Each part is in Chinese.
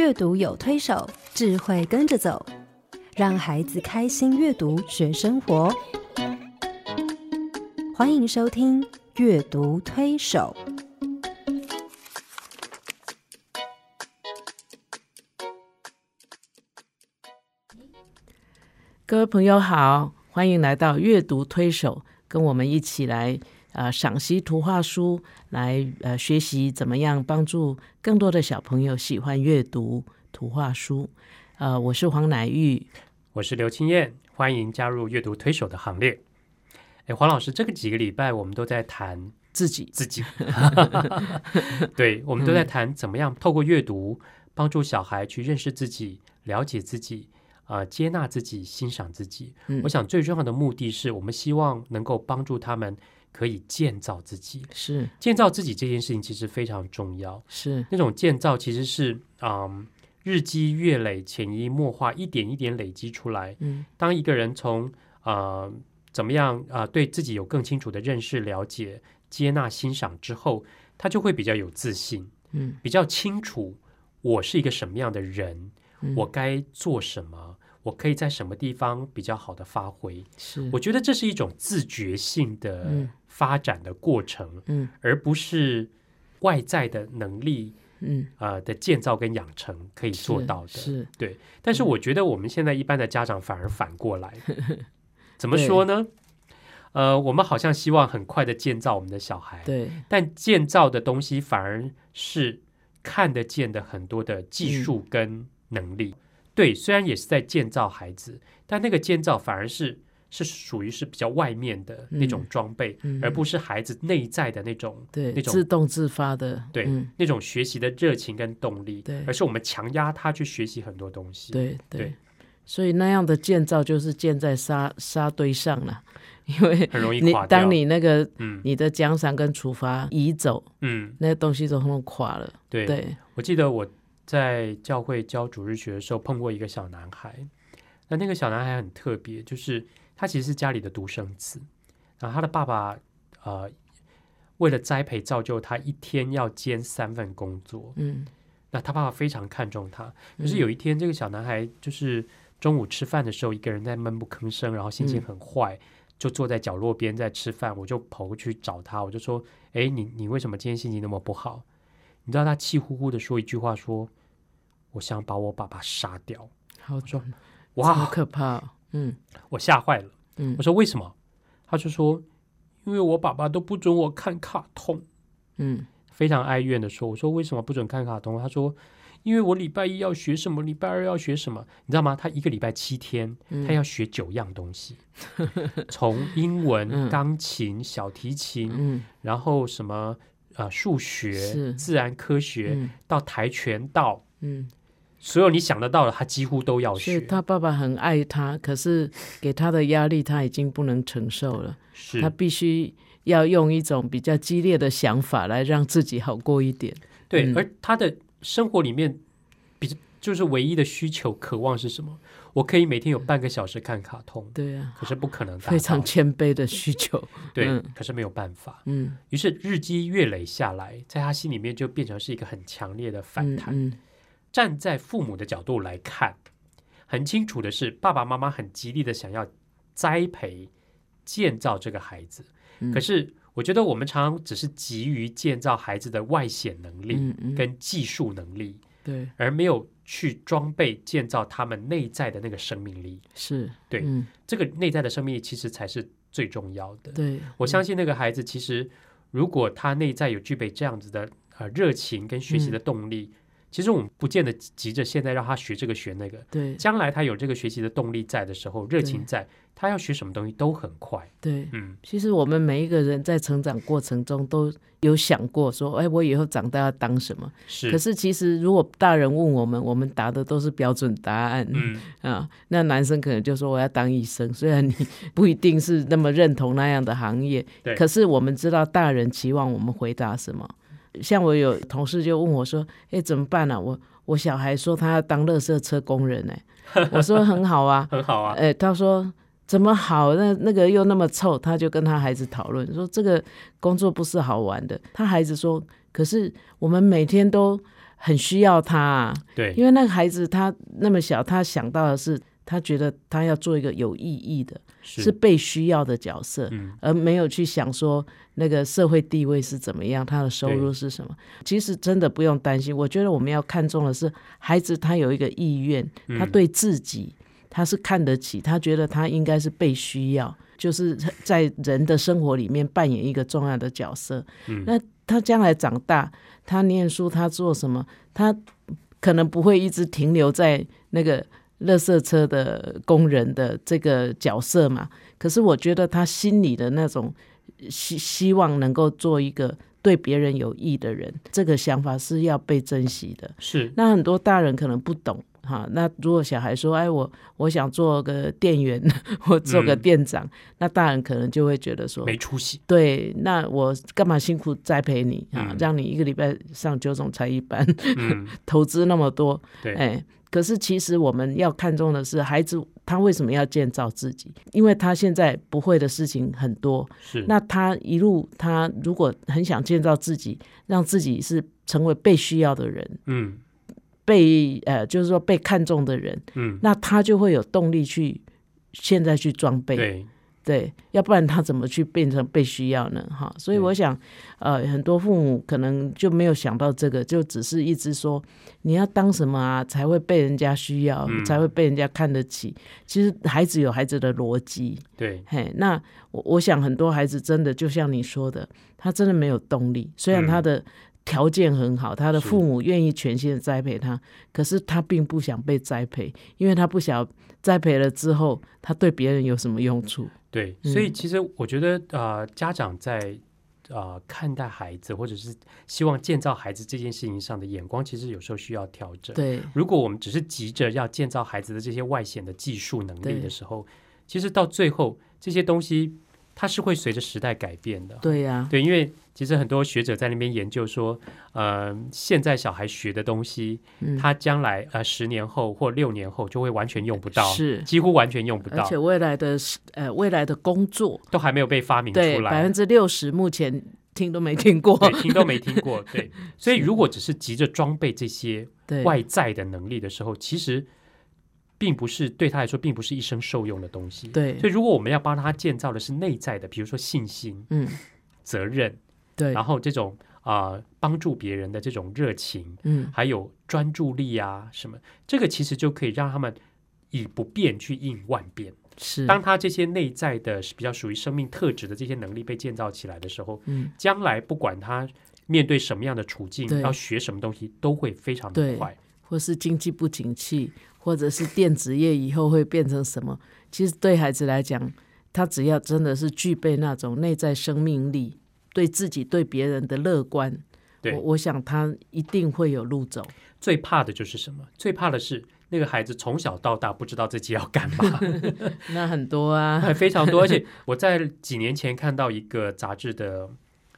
阅读有推手，智慧跟着走，让孩子开心阅读学生活。欢迎收听《阅读推手》。各位朋友好，欢迎来到阅读推手，跟我们一起来呃赏析图画书，来呃学习怎么样帮助更多的小朋友喜欢阅读图画书。呃，我是黄乃玉，我是刘青燕，欢迎加入阅读推手的行列。哎，黄老师，这个几个礼拜我们都在谈自己，自己，对，我们都在谈怎么样透过阅读帮助小孩去认识自己、了解自己。啊，接纳自己，欣赏自己。我想最重要的目的是我们希望能够帮助他们可以建造自己。是建造自己这件事情其实非常重要。是那种建造其实是嗯，日积月累、潜移默化，一点一点累积出来。嗯，当一个人从啊怎么样啊对自己有更清楚的认识、了解、接纳、欣赏之后，他就会比较有自信。嗯，比较清楚我是一个什么样的人，我该做什么。我可以在什么地方比较好的发挥？是，我觉得这是一种自觉性的发展的过程，嗯，而不是外在的能力，嗯啊的建造跟养成可以做到的，是对。但是我觉得我们现在一般的家长反而反过来，怎么说呢？呃，我们好像希望很快的建造我们的小孩，对，但建造的东西反而是看得见的很多的技术跟能力。对，虽然也是在建造孩子，但那个建造反而是是属于是比较外面的那种装备，而不是孩子内在的那种对那种自动自发的对那种学习的热情跟动力，对，而是我们强压他去学习很多东西。对对，所以那样的建造就是建在沙沙堆上了，因为很容易垮当你那个嗯你的奖赏跟处罚移走，嗯，那东西都很垮了。对，我记得我。在教会教主日学的时候，碰过一个小男孩。那那个小男孩很特别，就是他其实是家里的独生子。然后他的爸爸呃，为了栽培造就他，一天要兼三份工作。嗯，那他爸爸非常看重他。可是有一天，这个小男孩就是中午吃饭的时候，一个人在闷不吭声，然后心情很坏，就坐在角落边在吃饭。我就跑过去找他，我就说：“哎，你你为什么今天心情那么不好？”你知道他气呼呼的说一句话说。我想把我爸爸杀掉。好说，哇，好可怕！嗯，我吓坏了。嗯，我说为什么？他就说，因为我爸爸都不准我看卡通。嗯，非常哀怨的说，我说为什么不准看卡通？他说，因为我礼拜一要学什么，礼拜二要学什么，你知道吗？他一个礼拜七天，他要学九样东西，从英文、钢琴、小提琴，嗯，然后什么呃数学、自然科学到跆拳道，嗯。所有你想得到的，他几乎都要学。他爸爸很爱他，可是给他的压力他已经不能承受了。是，他必须要用一种比较激烈的想法来让自己好过一点。对，而他的生活里面，比就是唯一的需求、渴望是什么？我可以每天有半个小时看卡通。对啊，可是不可能。非常谦卑的需求。对，可是没有办法。嗯。于是日积月累下来，在他心里面就变成是一个很强烈的反弹。站在父母的角度来看，很清楚的是，爸爸妈妈很极力的想要栽培、建造这个孩子。可是，我觉得我们常常只是急于建造孩子的外显能力跟技术能力，对，而没有去装备建造他们内在的那个生命力。是对，这个内在的生命力其实才是最重要的。对，我相信那个孩子其实，如果他内在有具备这样子的呃热情跟学习的动力。其实我们不见得急着现在让他学这个学那个，对，将来他有这个学习的动力在的时候，热情在，他要学什么东西都很快。对，嗯，其实我们每一个人在成长过程中都有想过说，哎，我以后长大要当什么？是。可是其实如果大人问我们，我们答的都是标准答案。嗯啊，那男生可能就说我要当医生，虽然你不一定是那么认同那样的行业，对。可是我们知道大人期望我们回答什么。像我有同事就问我说：“哎，怎么办呢？我我小孩说他要当垃圾车工人呢。我说很好啊，很好啊。哎，他说怎么好？那那个又那么臭，他就跟他孩子讨论说这个工作不是好玩的。他孩子说，可是我们每天都很需要他、啊，对，因为那个孩子他那么小，他想到的是他觉得他要做一个有意义的，是是被需要的角色，嗯而没有去想说那个社会地位是怎么样，他的收入是什么。其实真的不用担心，我觉得我们要看重的是孩子他有一个意愿，他嗯对自己他是看得起，他觉得他应该是被需要，就是在人的生活里面扮演一个重要的角色。嗯那他将来长大，他念书，他做什么，他可能不会一直停留在那个垃圾车的工人的这个角色嘛。可是我觉得他心里的那种希希望能够做一个对别人有益的人，这个想法是要被珍惜的。是那很多大人可能不懂哈。那如果小孩说：“哎，我我想做个店员，我做个嗯店长”，那大人可能就会觉得说没出息，：“对，那我干嘛辛苦栽培你啊？嗯让你一个礼拜上九种才艺班，嗯，投资那么多，对，哎。”可是，其实我们要看重的是孩子，他为什么要建造自己？因为他现在不会的事情很多，是那他一路，他如果很想建造自己，让自己是成为被需要的人，嗯被呃，就是说被看重的人，嗯，那他就会有动力去现在去装备，对，对要不然他怎么去变成被需要呢？哈，所以我想，呃，很多父母可能就没有想到这个，就只是一直说你要当什么啊，才会被人家需要，嗯才会被人家看得起。其实孩子有孩子的逻辑，对，嘿，那我我想很多孩子真的就像你说的，他真的没有动力。虽然嗯他的条件很好，他的父母愿意全心的栽培他，可是他并不想被栽培，因为他不想栽培了之后，他对别人有什么用处？对，嗯所以其实我觉得，呃，家长在呃看待孩子，或者是希望建造孩子这件事情上的眼光，其实有时候需要调整。对如果我们只是急着要建造孩子的这些外显的技术能力的时候，其实到最后这些东西它是会随着时代改变的。对呀、对，因为其实很多学者在那边研究说，呃，现在小孩学的东西，嗯。他将来呃十年后或六年后就会完全用不到，是。几乎完全用不到。而且，未来的呃未来的工作，都还没有被发明出来。百分。之六十目前听都没听过，对，听都没听过。对，所以如果只是急着装备这些外在的能力的时候，其实并不是对他来说，并不是一生受用的东西。对所以如果我们要帮他建造的是内在的，比如说信心、嗯责任，对然后这种啊、呃帮助别人的这种热情，嗯还有专注力啊什么，这个其实就可以让他们以不变去应万变。是当他这些内在的比较属于生命特质的这些能力被建造起来的时候，嗯将来不管他面对什么样的处境，要学什么东西，都会非常的快。或是经济不景气，或者是电子业以后会变成什么？其实对孩子来讲，他只要真的是具备那种内在生命力，对自己对别人的乐观，我我想他一定会有路走。最怕的就是什么？最怕的是那个孩子从小到大不知道自己要干嘛，那很多啊，非常多。而且我在几年前看到一个杂志的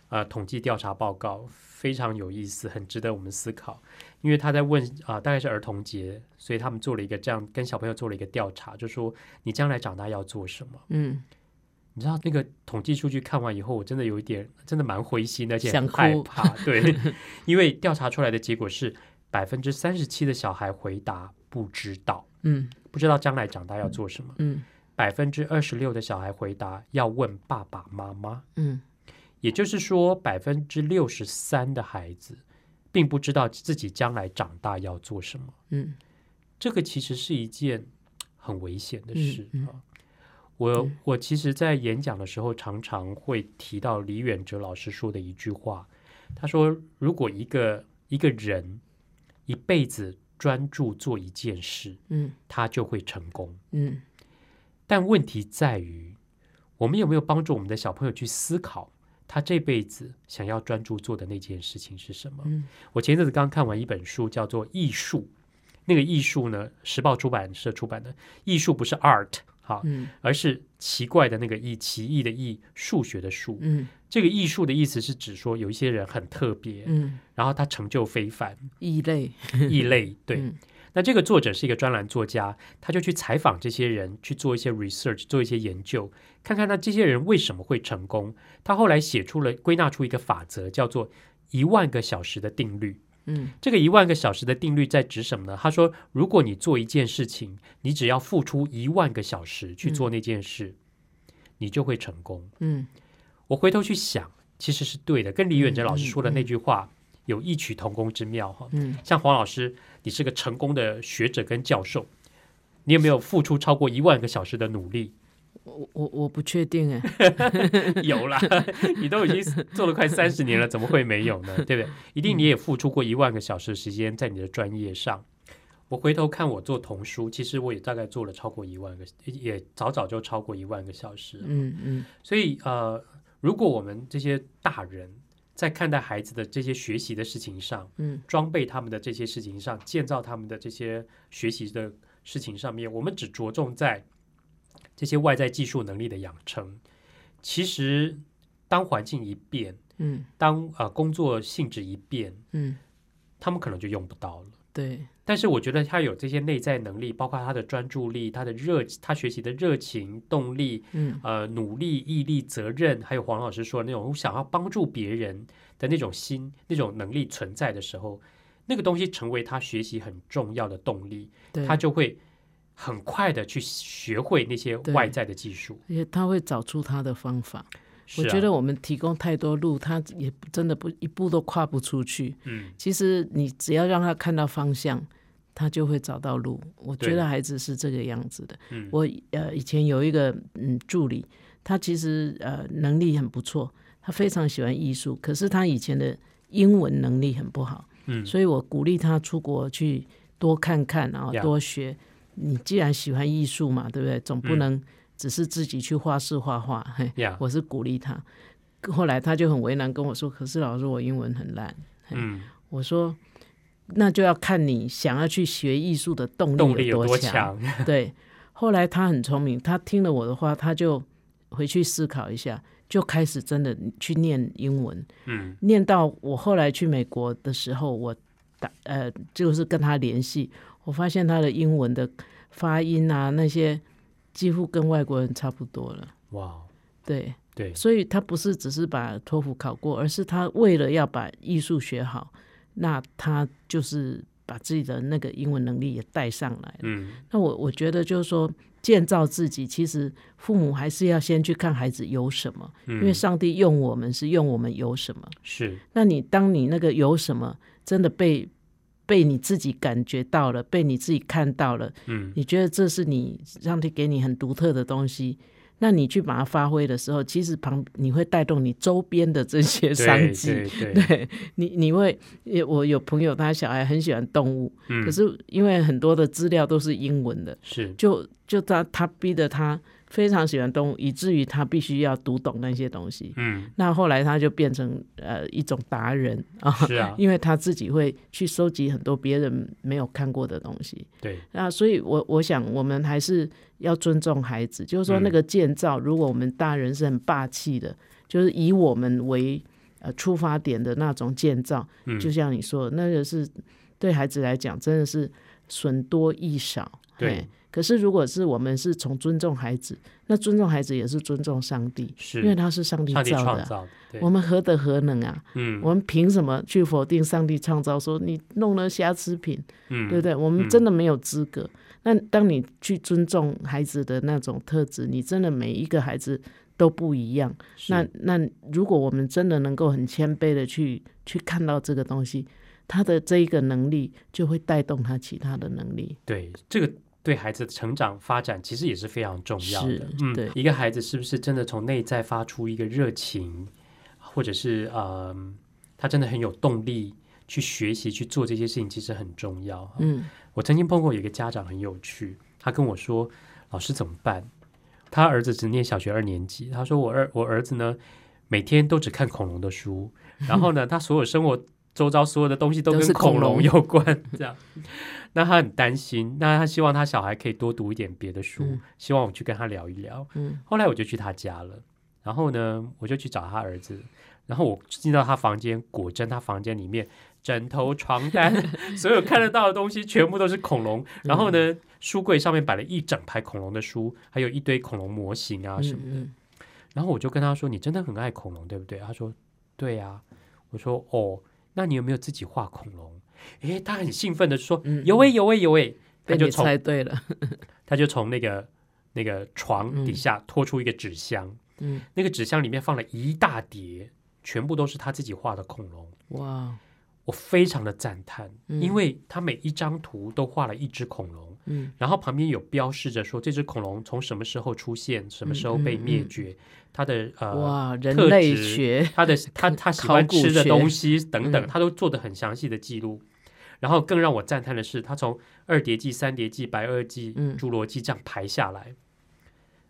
呃统计调查报告，非常有意思，很值得我们思考。因为他在问啊、大概是儿童节，所以他们做了一个这样跟小朋友做了一个调查，就说你将来长大要做什么？嗯，你知道那个统计数据看完以后，我真的有一点真的蛮灰心的，而且很害怕。对，因为调查出来的结果是百分之三十七的小孩回答不知道，嗯不知道将来长大要做什么。嗯百分之二十六的小孩回答要问爸爸妈妈，嗯，也就是说，百分之六十三的孩子并不知道自己将来长大要做什么。嗯这个其实是一件很危险的事啊。我我其实，在演讲的时候，常常会提到李远哲老师说的一句话，他说：“如果一个一个人一辈子专注做一件事，嗯他就会成功。嗯但问题在于，我们有没有帮助我们的小朋友去思考，他这辈子想要专注做的那件事情是什么？嗯我前阵子刚看完一本书，叫做《艺术》。那个艺术呢，时报出版社出版的。艺术不是 art 哈，嗯而是奇怪的那个艺，奇异的异，数学的数。嗯这个艺术的意思是指说，有一些人很特别，嗯，然后他成就非凡，异类，异类。对，嗯那这个作者是一个专栏作家，他就去采访这些人，去做一些 research，做一些研究，看看那这些人为什么会成功。他后来写出了归纳出一个法则，叫做一万个小时的定律。嗯这个一万个小时的定律在指什么呢？他说，如果你做一件事情，你只要付出一万个小时去做那件事，你就会成功。嗯我回头去想，其实是对的，跟李远哲老师嗯说的那句话有异曲同工之妙哈。嗯，像黄老师，你是个成功的学者跟教授，你有没有付出超过一万个小时的努力？我我我不确定哎，有啦，你都已经做了快三十年了，怎么会没有呢？对不对？一定你也付出过一万个小时时间在你的专业上。我回头看我做童书，其实我也大概做了超过一万个，也早早就超过一万个小时了。嗯嗯所以呃，如果我们这些大人在看待孩子的这些学习的事情上，嗯装备他们的这些事情上，建造他们的这些学习的事情上面，我们只着重在这些外在技术能力的养成。其实，当环境一变，嗯当呃工作性质一变，嗯，他们可能就用不到了。对，但是我觉得他有这些内在能力，包括他的专注力、他的热、他学习的热情、动力，嗯呃，努力、毅力、责任，还有黄老师说的那种想要帮助别人的那种心、那种能力存在的时候，那个东西成为他学习很重要的动力，对，他就会很快的去学会那些外在的技术。而且他会找出他的方法。我觉得我们提供太多路，他也真的不一步都跨不出去。嗯，其实你只要让他看到方向，他就会找到路。我觉得孩子是这个样子的。嗯我呃以前有一个嗯助理，他其实呃能力很不错，他非常喜欢艺术，可是他以前的英文能力很不好，嗯所以我鼓励他出国去多看看，然后多学。你既然喜欢艺术嘛，对不对？总不嗯能只是自己去画室画画。嘿，呀，我是鼓励他。后来他就很为难跟我说：“可是老师，我英文很烂。嗯，”我说：“那就要看你想要去学艺术的动动力有力多多强？对，后来他很聪明，他听了我的话，他就回去思考一下，就开始真的去念英文。嗯念到我后来去美国的时候，我打呃就是跟他联系，我发现他的英文的发音啊那些几乎跟外国人差不多了。哇，对，对，所以他不是只是把托福考过，而是他为了要把艺术学好，那他就是把自己的那个英文能力也带上来了。嗯那我我觉得就是说，建造自己，其实父母还是要先去看孩子有什么，嗯，因为上帝用我们是用我们有什么。是那你当你那个有什么真的被被你自己感觉到了，被你自己看到了，嗯。你觉得这是你上帝给你很独特的东西，那你去把它发挥的时候，其实旁你会带动你周边的这些商机。对你，你会，也我有朋友，他小孩很喜欢动物，嗯。可是因为很多的资料都是英文的，是。就就他他逼得他非常喜欢动物，以至于他必须要读懂那些东西。嗯那后来他就变成呃一种达人啊，是啊，因为他自己会去收集很多别人没有看过的东西。对，那所以我，我想我们还是要尊重孩子，就是说嗯那个建造，如果我们大人是很霸气的，就是以我们为呃出发点的那种建造，嗯就像你说的，那个是对孩子来讲真的是损多益少。对嘿可是如果是我们是从尊重孩子，那尊重孩子也是尊重上帝，因为他是上帝造的啊。创造的，我，们何德何能啊？嗯我们凭什么去否定上帝创造？说你弄了瑕疵品，嗯，对不对？我们真的没有资格。那当你去尊重孩子的那种特质，你真的每一个孩子都不一样。那那如果我们真的能够很谦卑的去去看到这个东西，他的这一个能力就会带动他其他的能力。对这个对孩子的成长发展其实也是非常重要的。嗯，对一个孩子是不是真的从内在发出一个热情，或者是呃，他真的很有动力去学习去做这些事情，其实很重要。嗯我曾经碰过有一个家长很有趣，他跟我说：“老师怎么办？他儿子只念小学二年级，他说我儿我儿子呢，每天都只看恐龙的书，然后呢，他所有生活周遭所有的东西都都跟恐龙有关，这样。那他很担心，那他希望他小孩可以多读一点别的书，嗯希望我去跟他聊一聊。嗯后来我就去他家了，然后呢，我就去找他儿子，然后我进到他房间，果真他房间里面枕头、床单，所有看得到的东西全部都是恐龙。然后呢，书柜上面摆了一整排恐龙的书，还有一堆恐龙模型啊什么。嗯然后我就跟他说：“你真的很爱恐龙，对不对？”他说：“对呀、我说：“哦，那你有没有自己画恐龙？”诶，他很兴奋的说：“嗯有诶、有诶、有诶、他就从猜对了，他就从那个那个床底下拖出一个纸箱，嗯，那个纸箱里面放了一大叠，全部都是他自己画的恐龙。哇，我非常的赞叹，嗯。因为他每一张图都画了一只恐龙，嗯。然后旁边有标示着说这只恐龙从什么时候出现，什么时候被灭绝，它的呃嗯哇，人特类质学，它的 它它喜欢吃的东西等等，嗯。它都做的很详细的记录。然后更让我赞叹的是，它从二叠纪、三叠纪、白垩纪、嗯。侏罗纪这样排下来，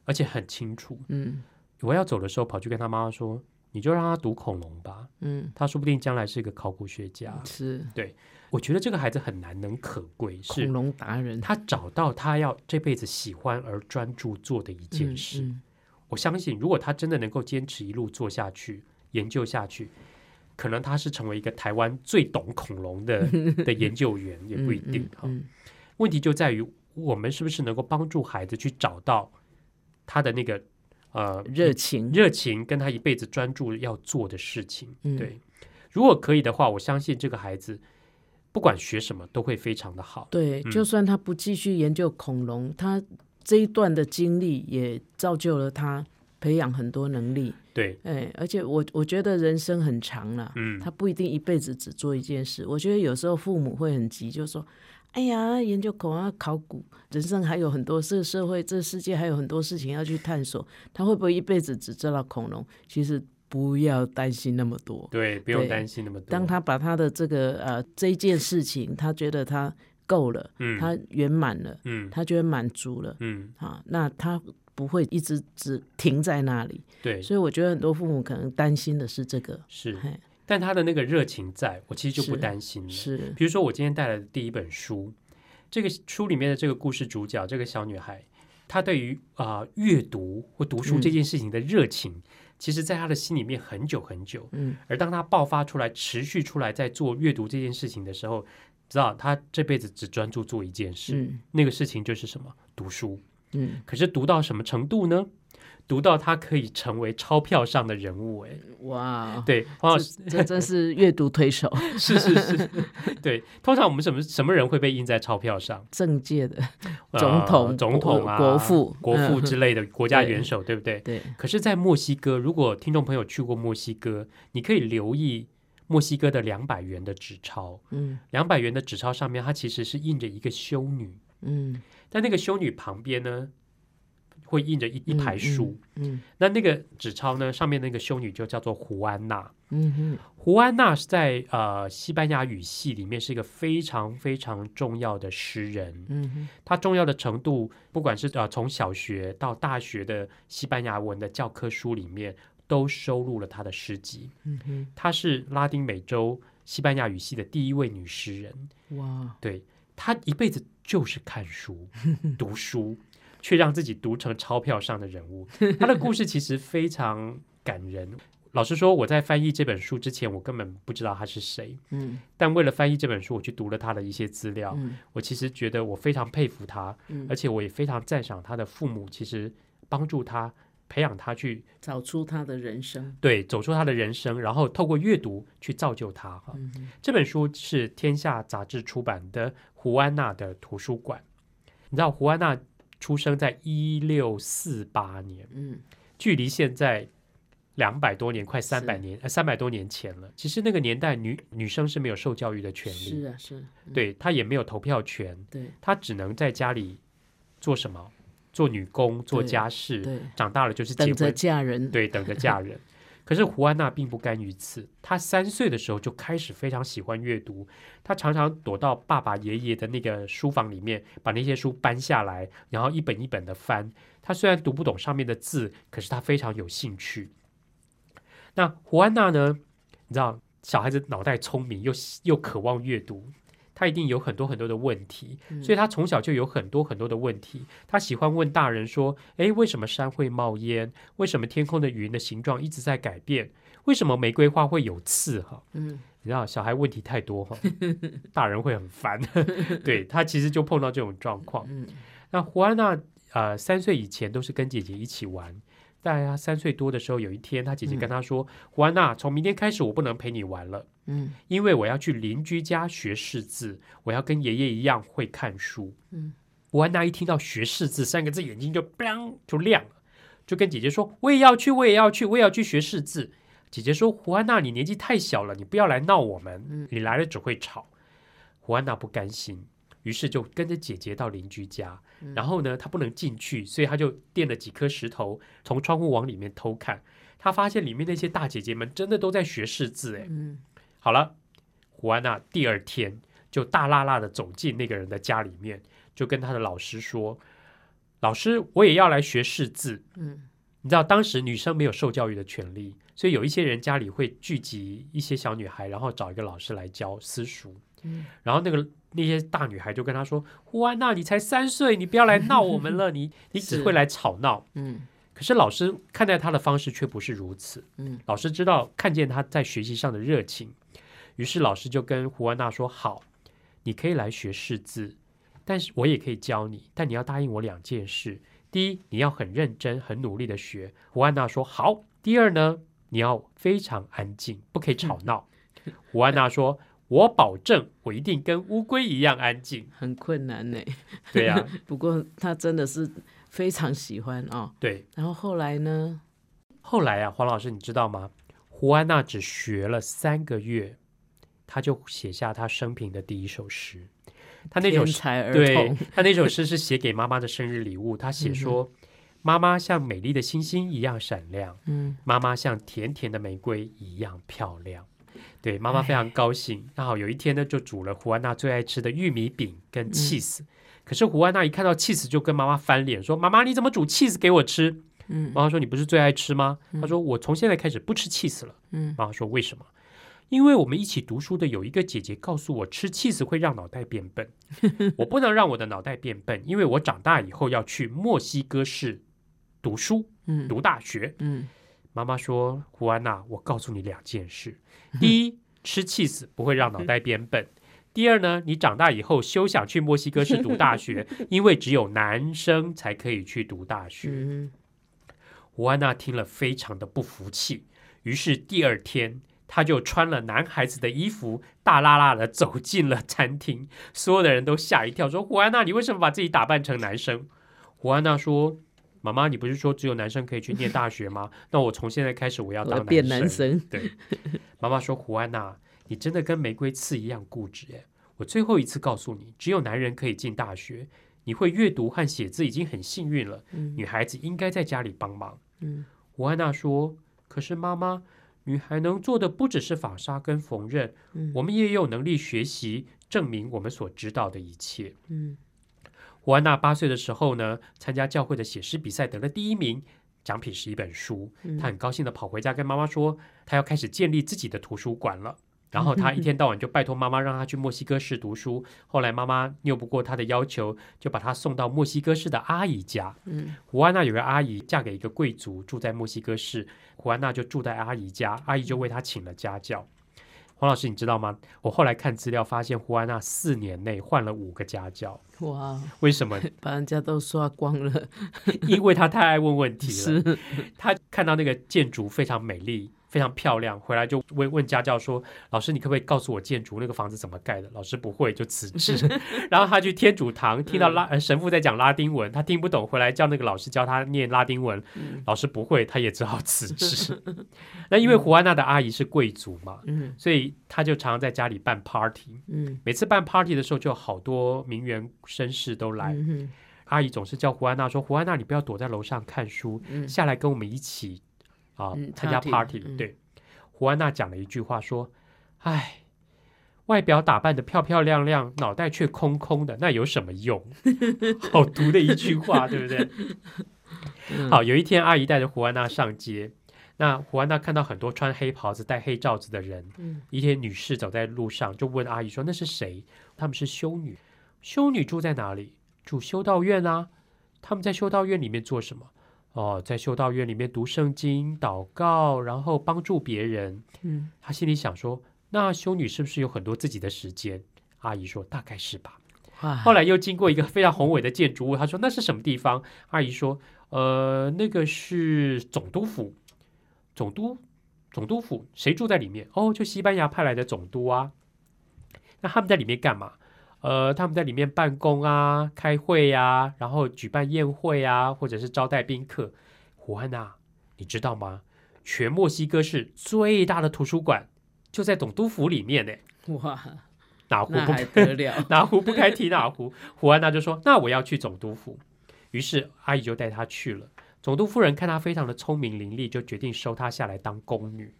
而且很清楚。嗯。我要走的时候，跑去跟他妈妈说：“你就让他读恐龙吧，嗯，他说不定将来是一个考古学家。是对我觉得这个孩子很难能可贵，是恐龙达人他找到他要这辈子喜欢而专注做的一件事。嗯我相信，如果他真的能够坚持一路做下去、研究下去，可能他是成为一个台湾最懂恐龙的 的研究员，也不一定哈。嗯问题就在于我们是不是能够帮助孩子去找到他的那个呃嗯热情，热情，跟他一辈子专注要做的事情。嗯对，如果可以的话，我相信这个孩子不管学什么都会非常的好。对，嗯就算他不继续研究恐龙，他这一段的经历也造就了他培养很多能力。对，哎，而且我我觉得人生很长了，嗯他不一定一辈子只做一件事。我觉得有时候父母会很急，就说：“哎呀，研究恐龙、啊考古，人生还有很多，这个社会、这个世界还有很多事情要去探索。他会不会一辈子只知道恐龙？其实不要担心那么多。对，不用担心那么多。当他把他的这个呃这一件事情，他觉得他够了，嗯他圆满了，嗯他觉得满足了嗯，啊，那他不会一直只停在那里。对，所以我觉得很多父母可能担心的是这个，是嘿，但他的那个热情在，我其实就不担心了。是比如说，我今天带来的第一本书，这个书里面的这个故事主角，这个小女孩，她对于啊、阅读或读书嗯这件事情的热情，其实在她的心里面很久很久。嗯而当她爆发出来、持续出来，在做阅读这件事情的时候，知道她这辈子只专注做一件事，嗯那个事情就是什么？读书。嗯，可是读到什么程度呢？读到他可以成为钞票上的人物、哎，哇，对，黄老师这这真是阅读推手，是是是，对。通常我们什么什么人会被印在钞票上？政界的，呃总统总统啊、国父国父嗯之类的国家元首，对不对？对，可是，在墨西哥，如果听众朋友去过墨西哥，你可以留意墨西哥的两百元的纸钞。嗯两百元的纸钞上面，它其实是印着一个修女，嗯但那个修女旁边呢，会印着一一排书。嗯那那个纸钞呢，上面那个修女就叫做胡安娜。嗯哼胡安娜是在呃西班牙语系里面是一个非常非常重要的诗人。嗯它重要的程度，不管是呃从小学到大学的西班牙文的教科书里面，都收录了她的诗集。嗯哼她是拉丁美洲西班牙语系的第一位女诗人。哇，对她一辈子就是看书、读书，却让自己读成钞票上的人物。他的故事其实非常感人。老实说，我在翻译这本书之前，我根本不知道他是谁。嗯但为了翻译这本书，我去读了他的一些资料。嗯我其实觉得我非常佩服他，嗯而且我也非常赞赏他的父母，其实帮助他培养他去找出他的人生，对走出他的人生，然后透过阅读去造就他。哈、嗯这本书是天下杂志出版的《胡安娜的图书馆》。你知道胡安娜出生在一六四八年，嗯。距离现在两百多年，快三是百年，呃，三百多年前了。其实那个年代女女生是没有受教育的权利，是啊是，嗯。对她也没有投票权，对。她只能在家里做什么？做女工，做家事。对，长大了就是结等着婚，嫁人，对，等着嫁人。可是胡安娜并不甘于此，她三岁的时候就开始非常喜欢阅读，她常常躲到爸爸、爷爷的那个书房里面，把那些书搬下来，然后一本一本的翻。她虽然读不懂上面的字，可是她非常有兴趣。那胡安娜呢？你知道，小孩子脑袋聪明，又又渴望阅读，他一定有很多很多的问题，所以他从小就有很多很多的问题。他喜欢问大人说：“诶，为什么山会冒烟？为什么天空的云的形状一直在改变？为什么玫瑰花会有刺？”哈，嗯你知道，小孩问题太多哈，大人会很烦。对他其实就碰到这种状况。嗯那胡安娜呃三岁以前都是跟姐姐一起玩，在他三岁多的时候，有一天，他姐姐跟他说：“胡安娜，从明天开始，我不能陪你玩了，嗯因为我要去邻居家学识字，我要跟爷爷一样会看书。”嗯，胡安娜一听到“学识字”三个字，眼睛就 biang 就亮了，就跟姐姐说：“我也要去，我也要去，我也要去学识字。”姐姐说：“胡安娜，你年纪太小了，你不要来闹我们，你来了只会吵。”胡安娜不甘心，于是就跟着姐姐到邻居家。然后呢，她不能进去，所以她就垫了几颗石头，从窗户往里面偷看。她发现里面那些大姐姐们真的都在学识字。哎，嗯好了，胡安娜第二天就大辣辣的走进那个人的家里面，就跟他的老师说：“老师，我也要来学识字。”嗯你知道当时女生没有受教育的权利，所以有一些人家里会聚集一些小女孩，然后找一个老师来教私塾。嗯然后那个那些大女孩就跟他说：“胡安娜，你才三岁，你不要来闹我们了，你你只会来吵闹。嗯”可是老师看待他的方式却不是如此。嗯老师知道看见他在学习上的热情，于是老师就跟胡安娜说：“好，你可以来学识字，但是我也可以教你，但你要答应我两件事。第一，你要很认真、很努力的学。”胡安娜说：“好。”第二呢，你要非常安静，不可以吵闹。胡安娜说：“我保证，我一定跟乌龟一样安静。很困难呢。”对呀、不过他真的是非常喜欢哦。对。然后后来呢？后来啊，黄老师，你知道吗？胡安娜只学了三个月，他就写下他生平的第一首诗。他那首诗，对童，她那首诗是写给妈妈的生日礼物。他写说：“妈妈像美丽的星星一样闪亮，嗯妈妈像甜甜的玫瑰一样漂亮。”对，妈妈非常高兴。那好，有一天呢，就煮了胡安娜最爱吃的玉米饼跟 cheese。可是胡安娜一看到 cheese 就跟妈妈翻脸说：“妈妈，你怎么煮 cheese 给我吃？”嗯妈妈说：“你不是最爱吃吗？”她说：“我从现在开始不吃 cheese 了。”嗯妈妈说：“为什么？”因为我们一起读书的有一个姐姐告诉我，吃 cheese 会让脑袋变笨。我不能让我的脑袋变笨，因为我长大以后要去墨西哥市读书，嗯读大学。嗯妈妈说：“胡安娜，我告诉你两件事：第一，吃 cheese 不会让脑袋变笨；第二呢，你长大以后休想去墨西哥市读大学，因为只有男生才可以去读大学。”嗯胡安娜听了非常的不服气，于是第二天她就穿了男孩子的衣服，大拉拉的走进了餐厅。所有的人都吓一跳，说：“胡安娜，你为什么把自己打扮成男生？”胡安娜说：“妈妈，你不是说只有男生可以去念大学吗？那我从现在开始我要当变男男生。对，妈妈说：“胡安娜，你真的跟玫瑰刺一样固执耶！我最后一次告诉你，只有男人可以进大学。你会阅读和写字已经很幸运了，嗯女孩子应该在家里帮忙。”嗯胡安娜说：“可是妈妈，女孩能做的不只是纺纱跟缝纫，嗯我们也有能力学习，证明我们所知道的一切。”嗯胡安娜八岁的时候呢，参加教会的写诗比赛得了第一名，奖品是一本书。嗯她很高兴的跑回家跟妈妈说，她要开始建立自己的图书馆了。然后她一天到晚就拜托妈妈让她去墨西哥市读书。后来妈妈拗不过她的要求，就把她送到墨西哥市的阿姨家。嗯胡安娜有个阿姨嫁给一个贵族，住在墨西哥市，胡安娜就住在阿姨家，阿姨就为她请了家教。黄老师，你知道吗？我后来看资料发现，胡安娜四年内换了五个家教，哇，为什么？把人家都刷光了。因为她太爱问问题了。是，她看到那个建筑非常美丽，非常漂亮，回来就问问家教说：“老师，你可不可以告诉我建筑那个房子怎么盖的？”老师不会，就辞职。然后他去天主堂，听到拉、呃神父在讲拉丁文，他听不懂，回来叫那个老师教他念拉丁文，嗯老师不会，他也只好辞职。那因为胡安娜的阿姨是贵族嘛，嗯所以他就常常在家里办 party。嗯每次办 party 的时候，就好多名媛绅士都来。嗯阿姨总是叫胡安娜说：“胡安娜，你不要躲在楼上看书，嗯下来跟我们一起啊、嗯参加。嗯对，胡安娜讲了一句话说：“哎，外表打扮的漂漂亮亮，脑袋却空空的，那有什么用？” 好毒的一句话，对不对？嗯好，有一天阿姨带着胡安娜上街，那胡安娜看到很多穿黑袍子、戴黑罩子的人，嗯一些女士走在路上，就问阿姨说：“那是谁？”他们是修女。修女住在哪里？住修道院啊。他们在修道院里面做什么？哦，在修道院里面读圣经、祷告，然后帮助别人。嗯他心里想说：“那修女是不是有很多自己的时间？”阿姨说：“大概是吧。”哇，后来又经过一个非常宏伟的建筑物，他说：“那是什么地方？”阿姨说：“呃，那个是总督府，总督总督府谁住在里面？哦，就西班牙派来的总督啊。那他们在里面干嘛？呃，他们在里面办公啊、开会呀、然后举办宴会啊，或者是招待宾客。胡安娜，你知道吗？全墨西哥市最大的图书馆就在总督府里面呢。哇，哪壶不开得了？哪壶不开提哪壶。胡安娜就说：“那我要去总督府。”于是阿姨就带她去了。总督夫人看她非常的聪明伶俐，就决定收她下来当宫女。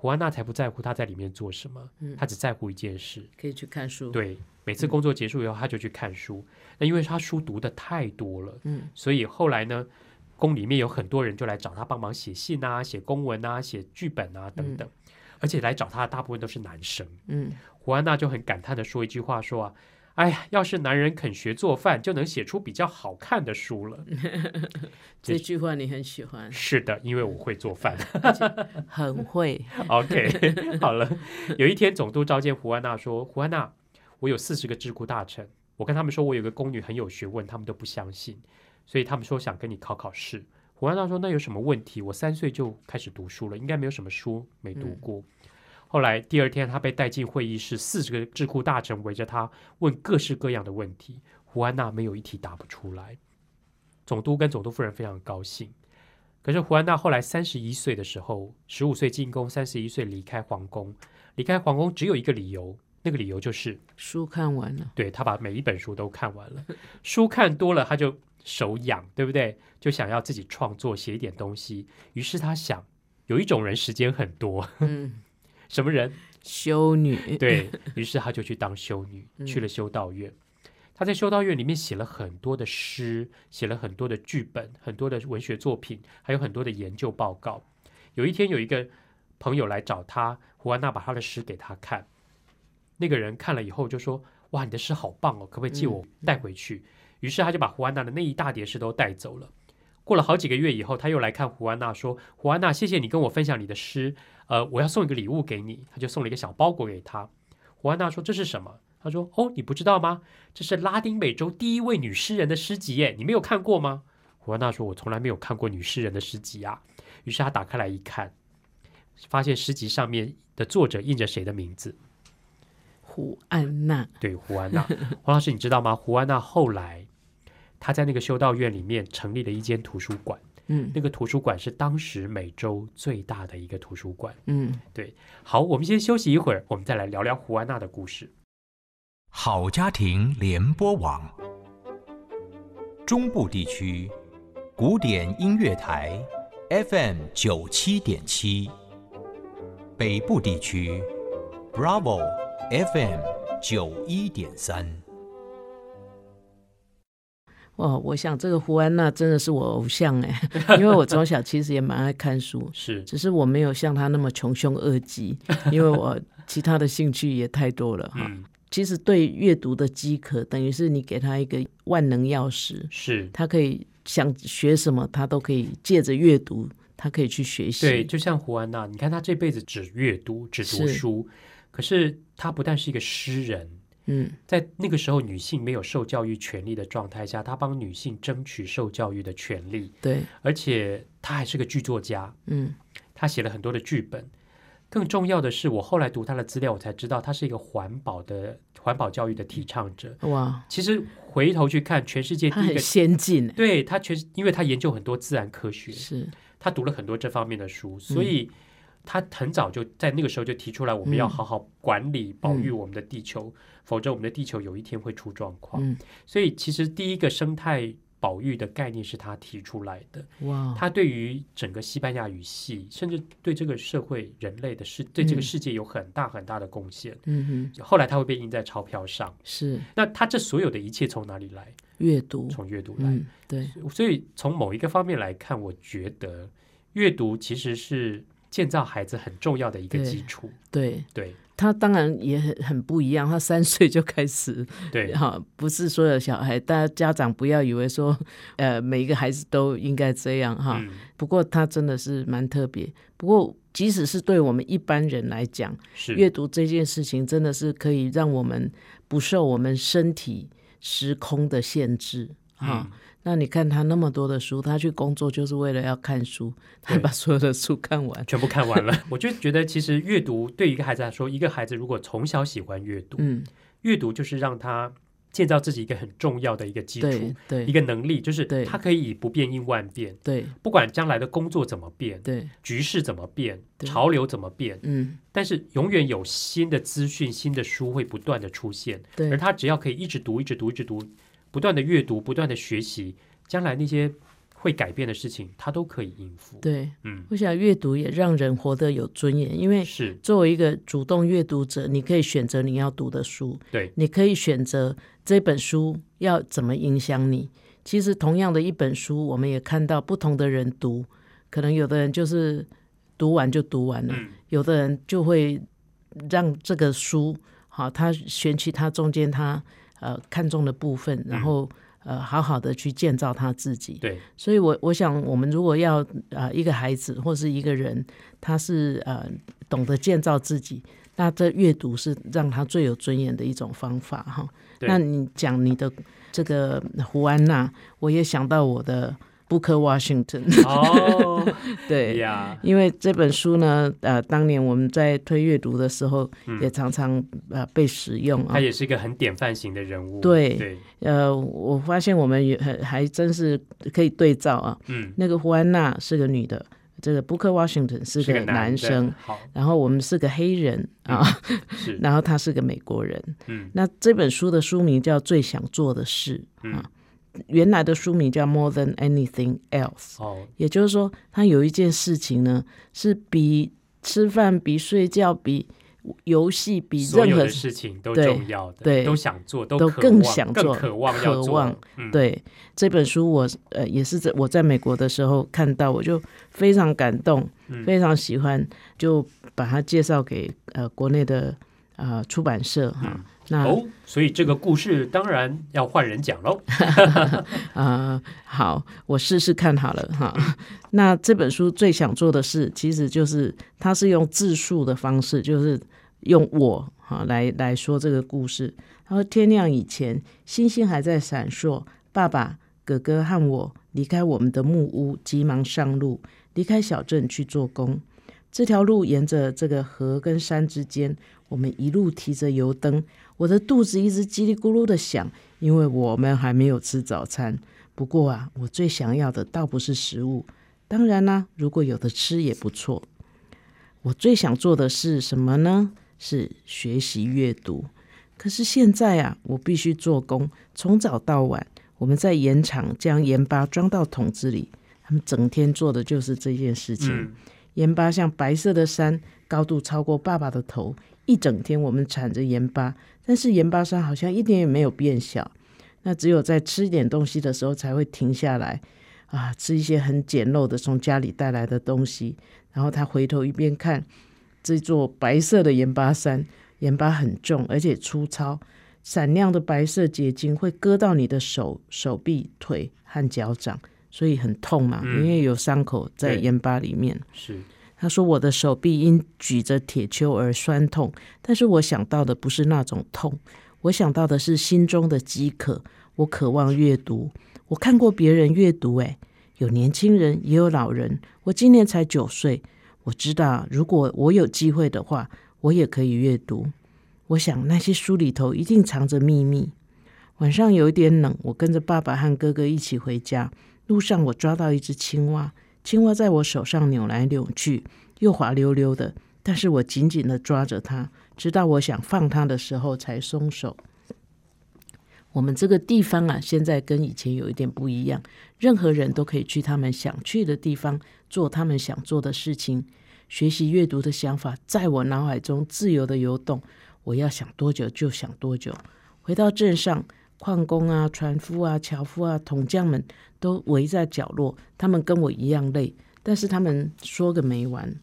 胡安娜才不在乎她在里面做什么，嗯她只在乎一件事。可以去看书。，对，每次工作结束以后，她就去看书。那因为她书读的太多了，嗯所以后来呢，宫里面有很多人就来找她帮忙写信啊、写公文啊、写剧本啊等等。而且来找她的大部分都是男生。嗯，胡安娜就很感叹的说一句话说啊，哎呀，要是男人肯学做饭，就能写出比较好看的书了。这句话你很喜欢，是的，因为我会做饭。很会。OK，好了。有一天，总督召见胡安娜说：“胡安娜，我有四十个智库大臣，我跟他们说我有个宫女很有学问，他们都不相信，所以他们说想跟你考考试。”胡安娜说：“那有什么问题？我三岁就开始读书了，应该没有什么书没读过。后来第二天，他被带进会议室，四十个智库大臣围着他问各式各样的问题，胡安娜没有一题答不出来。总督跟总督夫人非常高兴。可是胡安娜后来三十一岁的时候，十五岁进宫，三十一岁离开皇宫。离开皇宫只有一个理由，那个理由就是书看完了，对他把每一本书都看完了，书看多了他就手痒，对不对？就想要自己创作写一点东西。于是他想，有一种人时间很多，嗯，什么人？修女，对于是他就去当修女，去了修道院。他在修道院里面写了很多的诗，写了很多的剧本，很多的文学作品，还有很多的研究报告。有一天，有一个朋友来找他，胡安娜把他的诗给他看。那个人看了以后就说：“哇，你的诗好棒哦，可不可以借我带回去？”于是他就把胡安娜的那一大叠诗都带走了。过了好几个月以后，他又来看胡安娜，说：“胡安娜，谢谢你跟我分享你的诗，呃，我要送一个礼物给你。”他就送了一个小包裹给他。胡安娜说：“这是什么？”他说：“哦，你不知道吗？这是拉丁美洲第一位女诗人的诗集耶，你没有看过吗？”胡安娜说：“我从来没有看过女诗人的诗集啊。”于是他打开来一看，发现诗集上面的作者印着谁的名字？胡安娜，对，胡安娜。黄老师，你知道吗？胡安娜后来她在那个修道院里面成立了一间图书馆，嗯那个图书馆是当时美洲最大的一个图书馆。嗯，对好，我们先休息一会儿，我们再来聊聊胡安娜的故事。好家庭联播网，中部地区古典音乐台 FM 九七点七，北部地区 Bravo FM 九一点三。哇，我想这个胡安娜真的是我偶像哎，因为我从小其实也蛮爱看书，是只是我没有像他那么穷凶恶极，因为我其他的兴趣也太多了哈。嗯，其实对阅读的饥渴，等于是你给他一个万能钥匙，是他可以想学什么，他都可以借着阅读，他可以去学习。对，就像胡安娜，你看她这辈子只阅读，只读是书，可是她不但是一个诗人，嗯，在那个时候女性没有受教育权利的状态下，她帮女性争取受教育的权利，对，而且她还是个剧作家，嗯。她写了很多的剧本。更重要的是，我后来读她的资料，我才知道她是一个环保的环保教育的提倡者。哇，其实回头去看，全世界第一个，先进，对她全，因为她研究很多自然科学，是。他读了很多这方面的嗯。书，所以他很早就在那个时候就提出来，我们要嗯好好管理、保育我们的地球，否则我们的地球有一天会出状况。嗯所以其实第一个生态保育的概念是他提出来的。哇，他对于整个西班牙语系，甚至对这个社会、人类的世，对这个嗯世界有很大很大的贡献。嗯哼，后来他会被印在钞票上。是那他这所有的一切从哪里来？阅读，从阅读来。嗯，对，所以从某一个方面来看，我觉得阅读其实是建造孩子很重要的一个基础。对。对他当然也很很不一样，他三岁就开始，对哈，不是所有小孩，大家家长不要以为说，呃，每一个孩子都应该这样哈。嗯，不过他真的是蛮特别。不过即使是对我们一般人来讲，是阅读这件事情真的是可以让我们不受我们身体时空的限制哈。嗯那你看他那么多的书，他去工作就是为了要看书，他把所有的书看完。全部看完了。我就觉得，其实阅读对于一个孩子来说，一个孩子如果从小喜欢阅读，嗯，阅读就是让他建造自己一个很重要的一个基础，对一个能力，就是他可以以不变应万变，对不管将来的工作怎么变，对，局势怎么变，对潮流怎么变，嗯，但是永远有新的资讯、新的书会不断的出现，对而他只要可以一直读、一直读、一直读，不断的阅读、不断的学习，将来那些会改变的事情，他都可以应付。对。嗯，我想阅读也让人活得有尊严，因为是作为一个主动阅读者，你可以选择你要读的书，对，你可以选择这本书要怎么影响你。其实同样的一本书，我们也看到不同的人读，可能有的人就是读完就读完了，嗯，有的人就会让这个书，好，他选取他中间他呃看重的部分，然后呃好好的去建造他自己。对，所以我，我想，我们如果要呃一个孩子或是一个人，他是呃懂得建造自己，那这阅读是让他最有尊严的一种方法哈。那你讲你的这个胡安娜，我也想到我的 Booker Washington，哦，对。呀，因为这本书呢，呃，当年我们在推阅读的时候，嗯也常常呃被使用啊他。也是一个很典范型的人物。对对，呃，我发现我们也还还真是可以对照啊。嗯，那个胡安娜是个女的，这个 Booker Washington 是个男生，，好，然后我们是个黑人啊，是，然后他是个美国人。嗯那这本书的书名叫《最想做的事》啊，原来的书名叫《More Than Anything Else》，哦，也就是说，他有一件事情呢，是比吃饭、比睡觉、比游戏、比任何事情都对重要的，对都想做，都都更想做渴望要做。渴望，嗯，对。这本书我，呃也是在我在美国的时候看到，我就非常感动，嗯。非常喜欢，就把它介绍给呃国内的呃出版社哈。嗯那哦，所以这个故事当然要换人讲喽。呃好，我试试看好了哈。那这本书最想做的事，其实就是它是用自述的方式，就是用我哈来来说这个故事。他说天亮以前，星星还在闪烁，爸爸、哥哥和我离开我们的木屋，急忙上路，离开小镇去做工。这条路沿着这个河跟山之间，我们一路提着油灯，我的肚子一直叽里咕噜的响，因为我们还没有吃早餐。不过啊，我最想要的倒不是食物，当然啦、如果有的吃也不错。我最想做的是什么呢？是学习阅读。可是现在啊，我必须做工，从早到晚，我们在盐场将盐巴装到桶子里，他们整天做的就是这件事情。嗯，盐巴像白色的山，高度超过爸爸的头。一整天我们铲着盐巴，但是盐巴山好像一点也没有变小。那只有在吃一点东西的时候才会停下来啊，吃一些很简陋的从家里带来的东西。然后他回头一边看这座白色的盐巴山，盐巴很重而且粗糙，闪亮的白色结晶会割到你的手、手臂、腿和脚掌，所以很痛嘛，嗯因为有伤口在盐巴里面。是，他说：“我的手臂因举着铁锹而酸痛，但是我想到的不是那种痛，我想到的是心中的饥渴。我渴望阅读，我看过别人阅读，诶，有年轻人，也有老人。我今年才九岁，我知道，如果我有机会的话，我也可以阅读。我想那些书里头一定藏着秘密。晚上有一点冷，我跟着爸爸和哥哥一起回家。路上我抓到一只青蛙，青蛙在我手上扭来扭去，又滑溜溜的，但是我紧紧的抓着它，直到我想放它的时候才松手。我们这个地方啊，现在跟以前有一点不一样，任何人都可以去他们想去的地方，做他们想做的事情。学习阅读的想法在我脑海中自由的游动，我要想多久就想多久。回到镇上，矿工啊、船夫啊、樵夫啊、桶匠们都围在角落，他们跟我一样累，但是他们说个没完。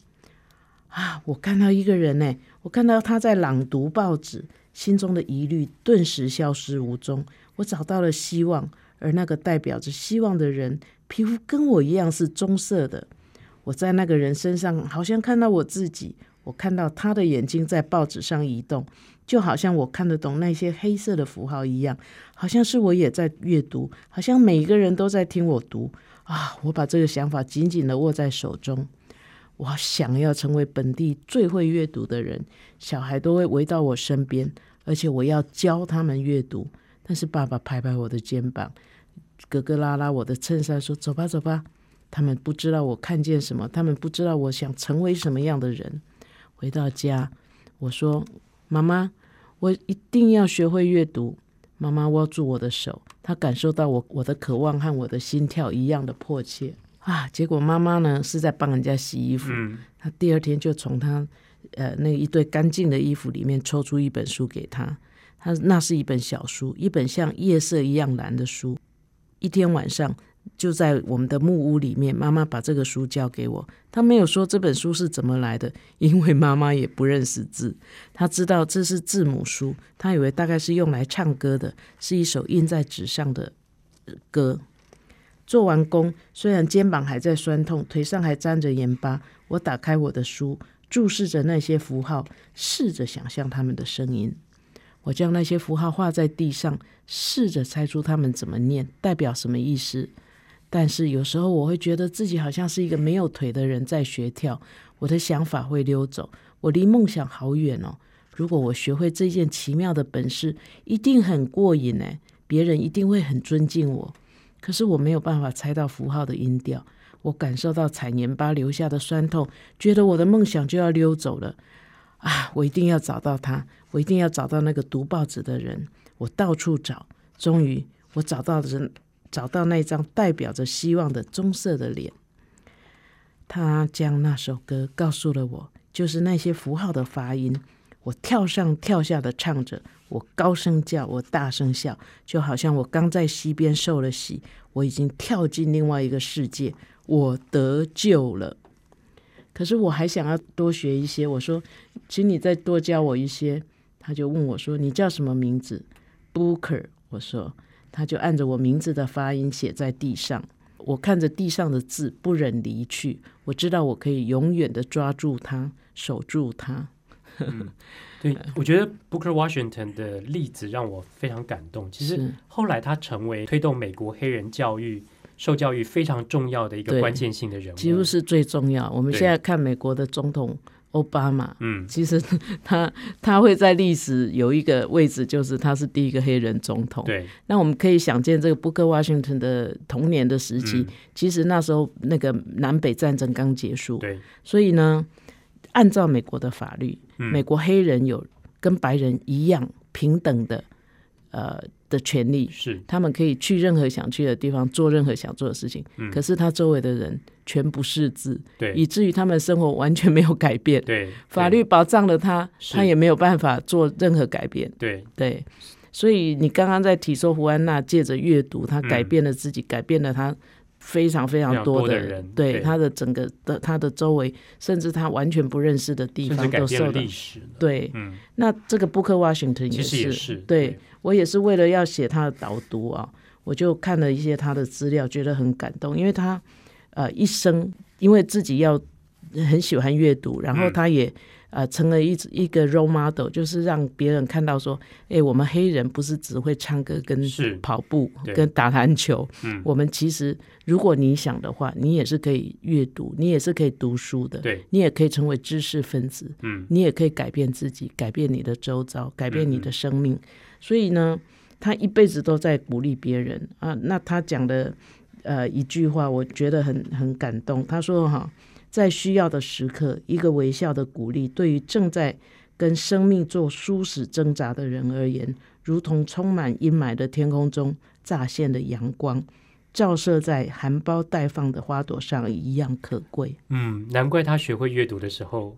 啊！我看到一个人呢，我看到他在朗读报纸，心中的疑虑顿时消失无踪。我找到了希望，而那个代表着希望的人，皮肤跟我一样是棕色的。我在那个人身上好像看到我自己，我看到他的眼睛在报纸上移动，就好像我看得懂那些黑色的符号一样，好像是我也在阅读，好像每一个人都在听我读啊！我把这个想法紧紧的握在手中。我想要成为本地最会阅读的人，小孩都会围到我身边，而且我要教他们阅读。但是爸爸拍拍我的肩膀，哥哥拉拉我的衬衫，说：“走吧，走吧。”他们不知道我看见什么，他们不知道我想成为什么样的人。回到家，我说：“妈妈，我一定要学会阅读。”妈妈握住我的手，她感受到我我的渴望和我的心跳一样的迫切。啊！结果妈妈呢是在帮人家洗衣服，她第二天就从她呃那一堆干净的衣服里面抽出一本书给她，她那是一本小书，一本像夜色一样蓝的书。一天晚上就在我们的木屋里面，妈妈把这个书交给我，她没有说这本书是怎么来的，因为妈妈也不认识字，她知道这是字母书，她以为大概是用来唱歌的，是一首印在纸上的歌。做完工，虽然肩膀还在酸痛，腿上还沾着盐巴，我打开我的书，注视着那些符号，试着想象他们的声音。我将那些符号画在地上，试着猜出他们怎么念，代表什么意思。但是有时候我会觉得自己好像是一个没有腿的人在学跳，我的想法会溜走，我离梦想好远哦。如果我学会这件奇妙的本事，一定很过瘾呢，别人一定会很尊敬我。可是我没有办法猜到符号的音调，我感受到踩盐巴留下的酸痛，觉得我的梦想就要溜走了。啊！我一定要找到他，我一定要找到那个读报纸的人。我到处找，终于我找到人，找到那张代表着希望的棕色的脸。他将那首歌告诉了我，就是那些符号的发音。我跳上跳下的唱着。我高声叫，我大声笑，就好像我刚在溪边受了洗，我已经跳进另外一个世界，我得救了。可是我还想要多学一些，我说，请你再多教我一些。他就问我说：“你叫什么名字？”Booker。我说，他就按着我名字的发音写在地上。我看着地上的字，不忍离去。我知道我可以永远的抓住它，守住它。对，我觉得 Booker Washington 的例子让我非常感动。其实后来他成为推动美国黑人教育、受教育非常重要的一个关键性的人物，几乎是最重要。我们现在看美国的总统奥巴马，嗯，其实他他会在历史有一个位置，就是他是第一个黑人总统。对，那我们可以想见，这个 Booker Washington 的童年的时期，其实那时候那个南北战争刚结束，对，所以呢。按照美国的法律，美国黑人有跟白人一样平等的呃的权利，是他们可以去任何想去的地方，做任何想做的事情。可是他周围的人全不识字，对，以至于他们生活完全没有改变。对，法律保障了他，他也没有办法做任何改变。对对，所以你刚刚在提说胡安娜借着阅读，他改变了自己，改变了他。非常非常多的人，对他的整个的他的周围，甚至他完全不认识的地方都受到历史。对，嗯，那这个布克 Washington 也是，对我也是为了要写他的导读啊，我就看了一些他的资料，觉得很感动，因为他呃一生因为自己要很喜欢阅读，然后他也。呃，成了一一个 role model，就是让别人看到说，哎，我们黑人不是只会唱歌、跟跑步、跟打篮球，嗯我们其实如果你想的话，你也是可以阅读，你也是可以读书的，对，你也可以成为知识分子，嗯，你也可以改变自己，改变你的周遭，改变你的生命。所以呢，他一辈子都在鼓励别人啊。那他讲的呃一句话，我觉得很很感动。他说哈。在需要的时刻，一个微笑的鼓励，对于正在跟生命做殊死挣扎的人而言，如同充满阴霾的天空中乍现的阳光，照射在含苞待放的花朵上一样可贵。嗯，难怪他学会阅读的时候。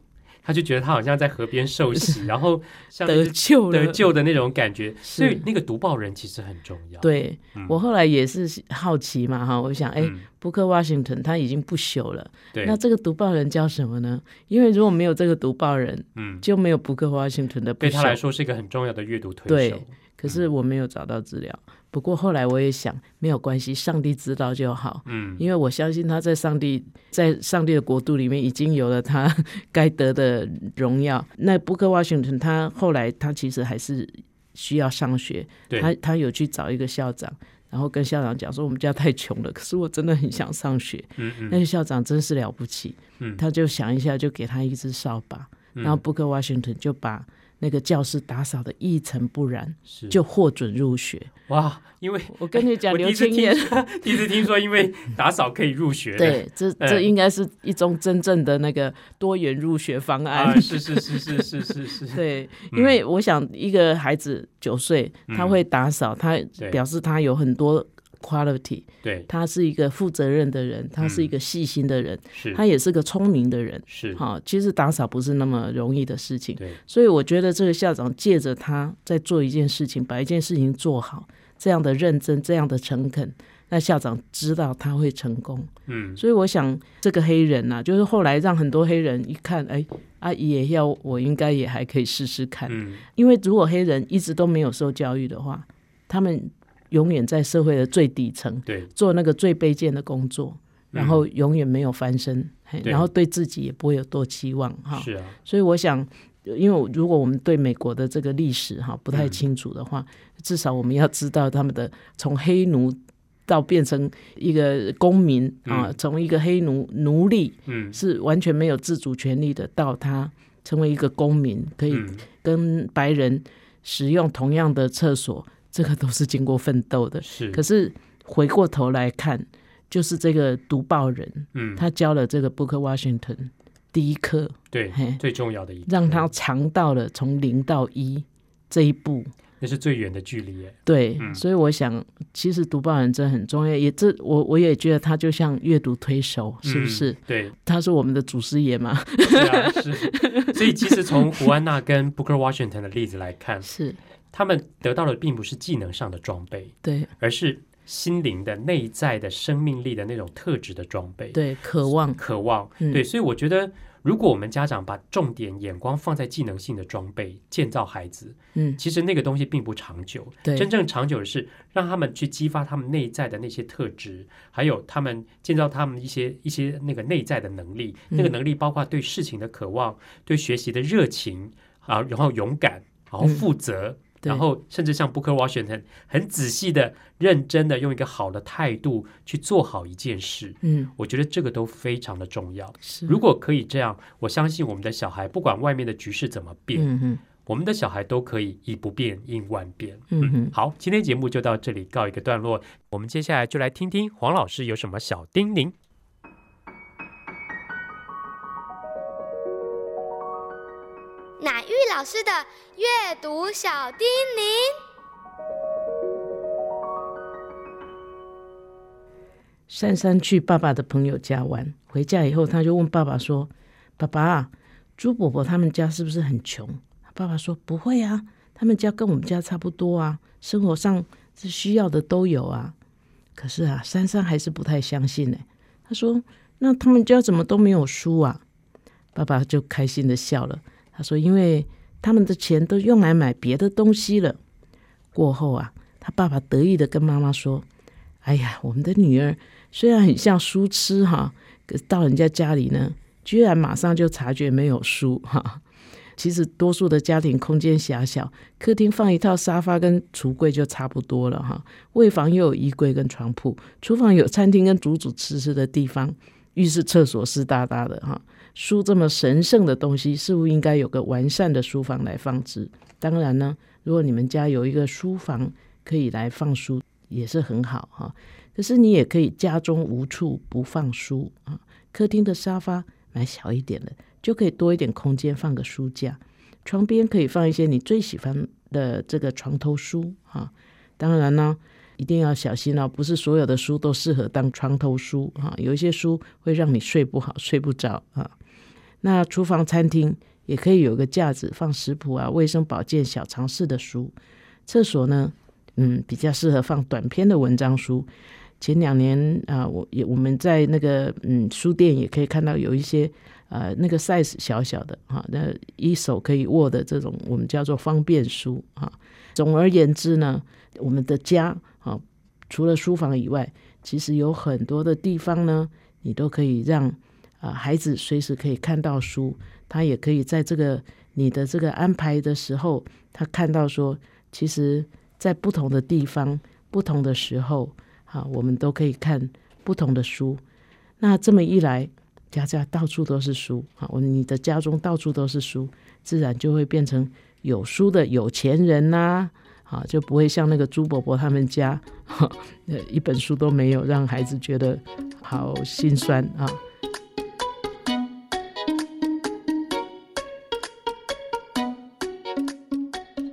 他就觉得他好像在河边受洗，然后得救得救的那种感觉。所以那个读报人其实很重要。对我后来也是好奇嘛，哈，我想，哎，布克 Washington 他已经不朽了，那这个读报人叫什么呢？因为如果没有这个读报人，嗯，就没有布克 Washington 的。对他来说是一个很重要的阅读推手。可是我没有找到资料。不过后来我也想，没有关系，上帝知道就好。嗯，因为我相信他在上帝在上帝的国度里面已经有了他 该得的荣耀。那布克 Washington 他后来他其实还是需要上学，他他有去找一个校长，然后跟校长讲说我们家太穷了，可是我真的很想上学。嗯嗯那个校长真是了不起，嗯他就想一下就给他一支扫把，然后布克 Washington 就把那个教室打扫的一尘不染，是。就获准入学。哇，因为我跟你讲，刘青燕。第一次听说，因为打扫可以入学，对，这 嗯。这应该是一种真正的那个多元入学方案。啊，是是是是是是是，对，因为我想一个孩子九岁，他嗯。会打扫，他表示他有很多 quality，对，他是一个负责任的人，他是一个细心的人，是。他也是个聪明的人。是，好，其实打扫不是那么容易的事情，对，所以我觉得这个校长借着他在做一件事情，把一件事情做好，这样的认真，这样的诚恳，那校长知道他会成功。嗯，所以我想，这个黑人呐、就是后来让很多黑人一看，哎，阿姨也要，我应该也还可以试试看。嗯，因为如果黑人一直都没有受教育的话，他们永远在社会的最底层对，做那个最卑贱的工作，然后嗯永远没有翻身，然后对自己也不会有多期望哈。是啊，所以我想，因为如果我们对美国的这个历史哈不太嗯清楚的话，至少我们要知道他们的从黑奴到变成一个公民啊，嗯从一个黑奴奴隶嗯，是完全没有自主权利的，到他成为一个公民，可以嗯，跟白人使用同样的厕所，这个都是经过奋斗的。是，可是回过头来看，就是这个读报人，嗯，他教了这个 Booker Washington 第一课，对，最重要的一个，让他尝到了从零到一这一步。那是最远的距离耶，对，嗯所以我想，其实读报人真的很重要。也这我我也觉得他就像阅读推手，是不是？嗯？对，他是我们的祖师爷嘛？是啊，是。所以其实从胡安娜跟 Booker Washington 的例子来看，是，他们得到的并不是技能上的装备，对而是心灵的内在的生命力的那种特质的装备。对，渴望，渴望，嗯对，所以我觉得，如果我们家长把重点眼光放在技能性的装备建造孩子，嗯，其实那个东西并不长久。对，真正长久的是让他们去激发他们内在的那些特质，还有他们建造他们一些一些那个内在的能力。那个嗯能力包括对事情的渴望、对学习的热情啊，然后勇敢，然后嗯负责。对然后，甚至像 Booker Washington 很仔细的、认真的用一个好的态度去做好一件事，嗯，我觉得这个都非常的重要。是，如果可以这样，我相信我们的小孩不管外面的局势怎么变，嗯，我们的小孩都可以以不变应万变。嗯哼，好，今天节目就到这里告一个段落，我们接下来就来听听黄老师有什么小叮咛。老师的阅读小叮咛。珊珊去爸爸的朋友家玩，回家以后，他就问爸爸说：“爸爸，朱伯伯他们家是不是很穷？”爸爸说：“不会啊，他们家跟我们家差不多啊，生活上是需要的都有啊。”可是啊，珊珊还是不太相信呢。他说：“那他们家怎么都没有书啊？”爸爸就开心的笑了。他说：“因为他们的钱都用来买别的东西了。”过后啊，他爸爸得意的跟妈妈说：“哎呀，我们的女儿。”虽然很像书痴哈，可到人家家里呢，居然马上就察觉没有书哈。其实多数的家庭空间狭小，客厅放一套沙发跟橱柜就差不多了哈。卫房又有衣柜跟床铺，厨房有餐厅跟煮煮吃吃的地方，浴室、厕所湿哒哒的哈。书这么神圣的东西，是不是应该有个完善的书房来放置。当然呢，如果你们家有一个书房可以来放书，也是很好哈。可是你也可以家中无处不放书啊，客厅的沙发买小一点的，就可以多一点空间放个书架，床边可以放一些你最喜欢的这个床头书啊。当然呢，一定要小心哦，不是所有的书都适合当床头书啊，有一些书会让你睡不好、睡不着啊。那厨房、餐厅也可以有个架子放食谱啊、卫生保健小常识的书，厕所呢，嗯，比较适合放短篇的文章书。前两年啊、我也我们在那个嗯书店也可以看到有一些呃那个 size 小小的哈、那一手可以握的这种我们叫做方便书啊。总而言之呢，我们的家啊，除了书房以外，其实有很多的地方呢，你都可以让啊孩子随时可以看到书，他也可以在这个你的这个安排的时候，他看到说，其实在不同的地方、不同的时候，啊，我们都可以看不同的书。那这么一来，家家到处都是书啊！你的家中到处都是书，自然就会变成有书的有钱人呐！啊，就不会像那个朱伯伯他们家，呃，一本书都没有，让孩子觉得好心酸啊。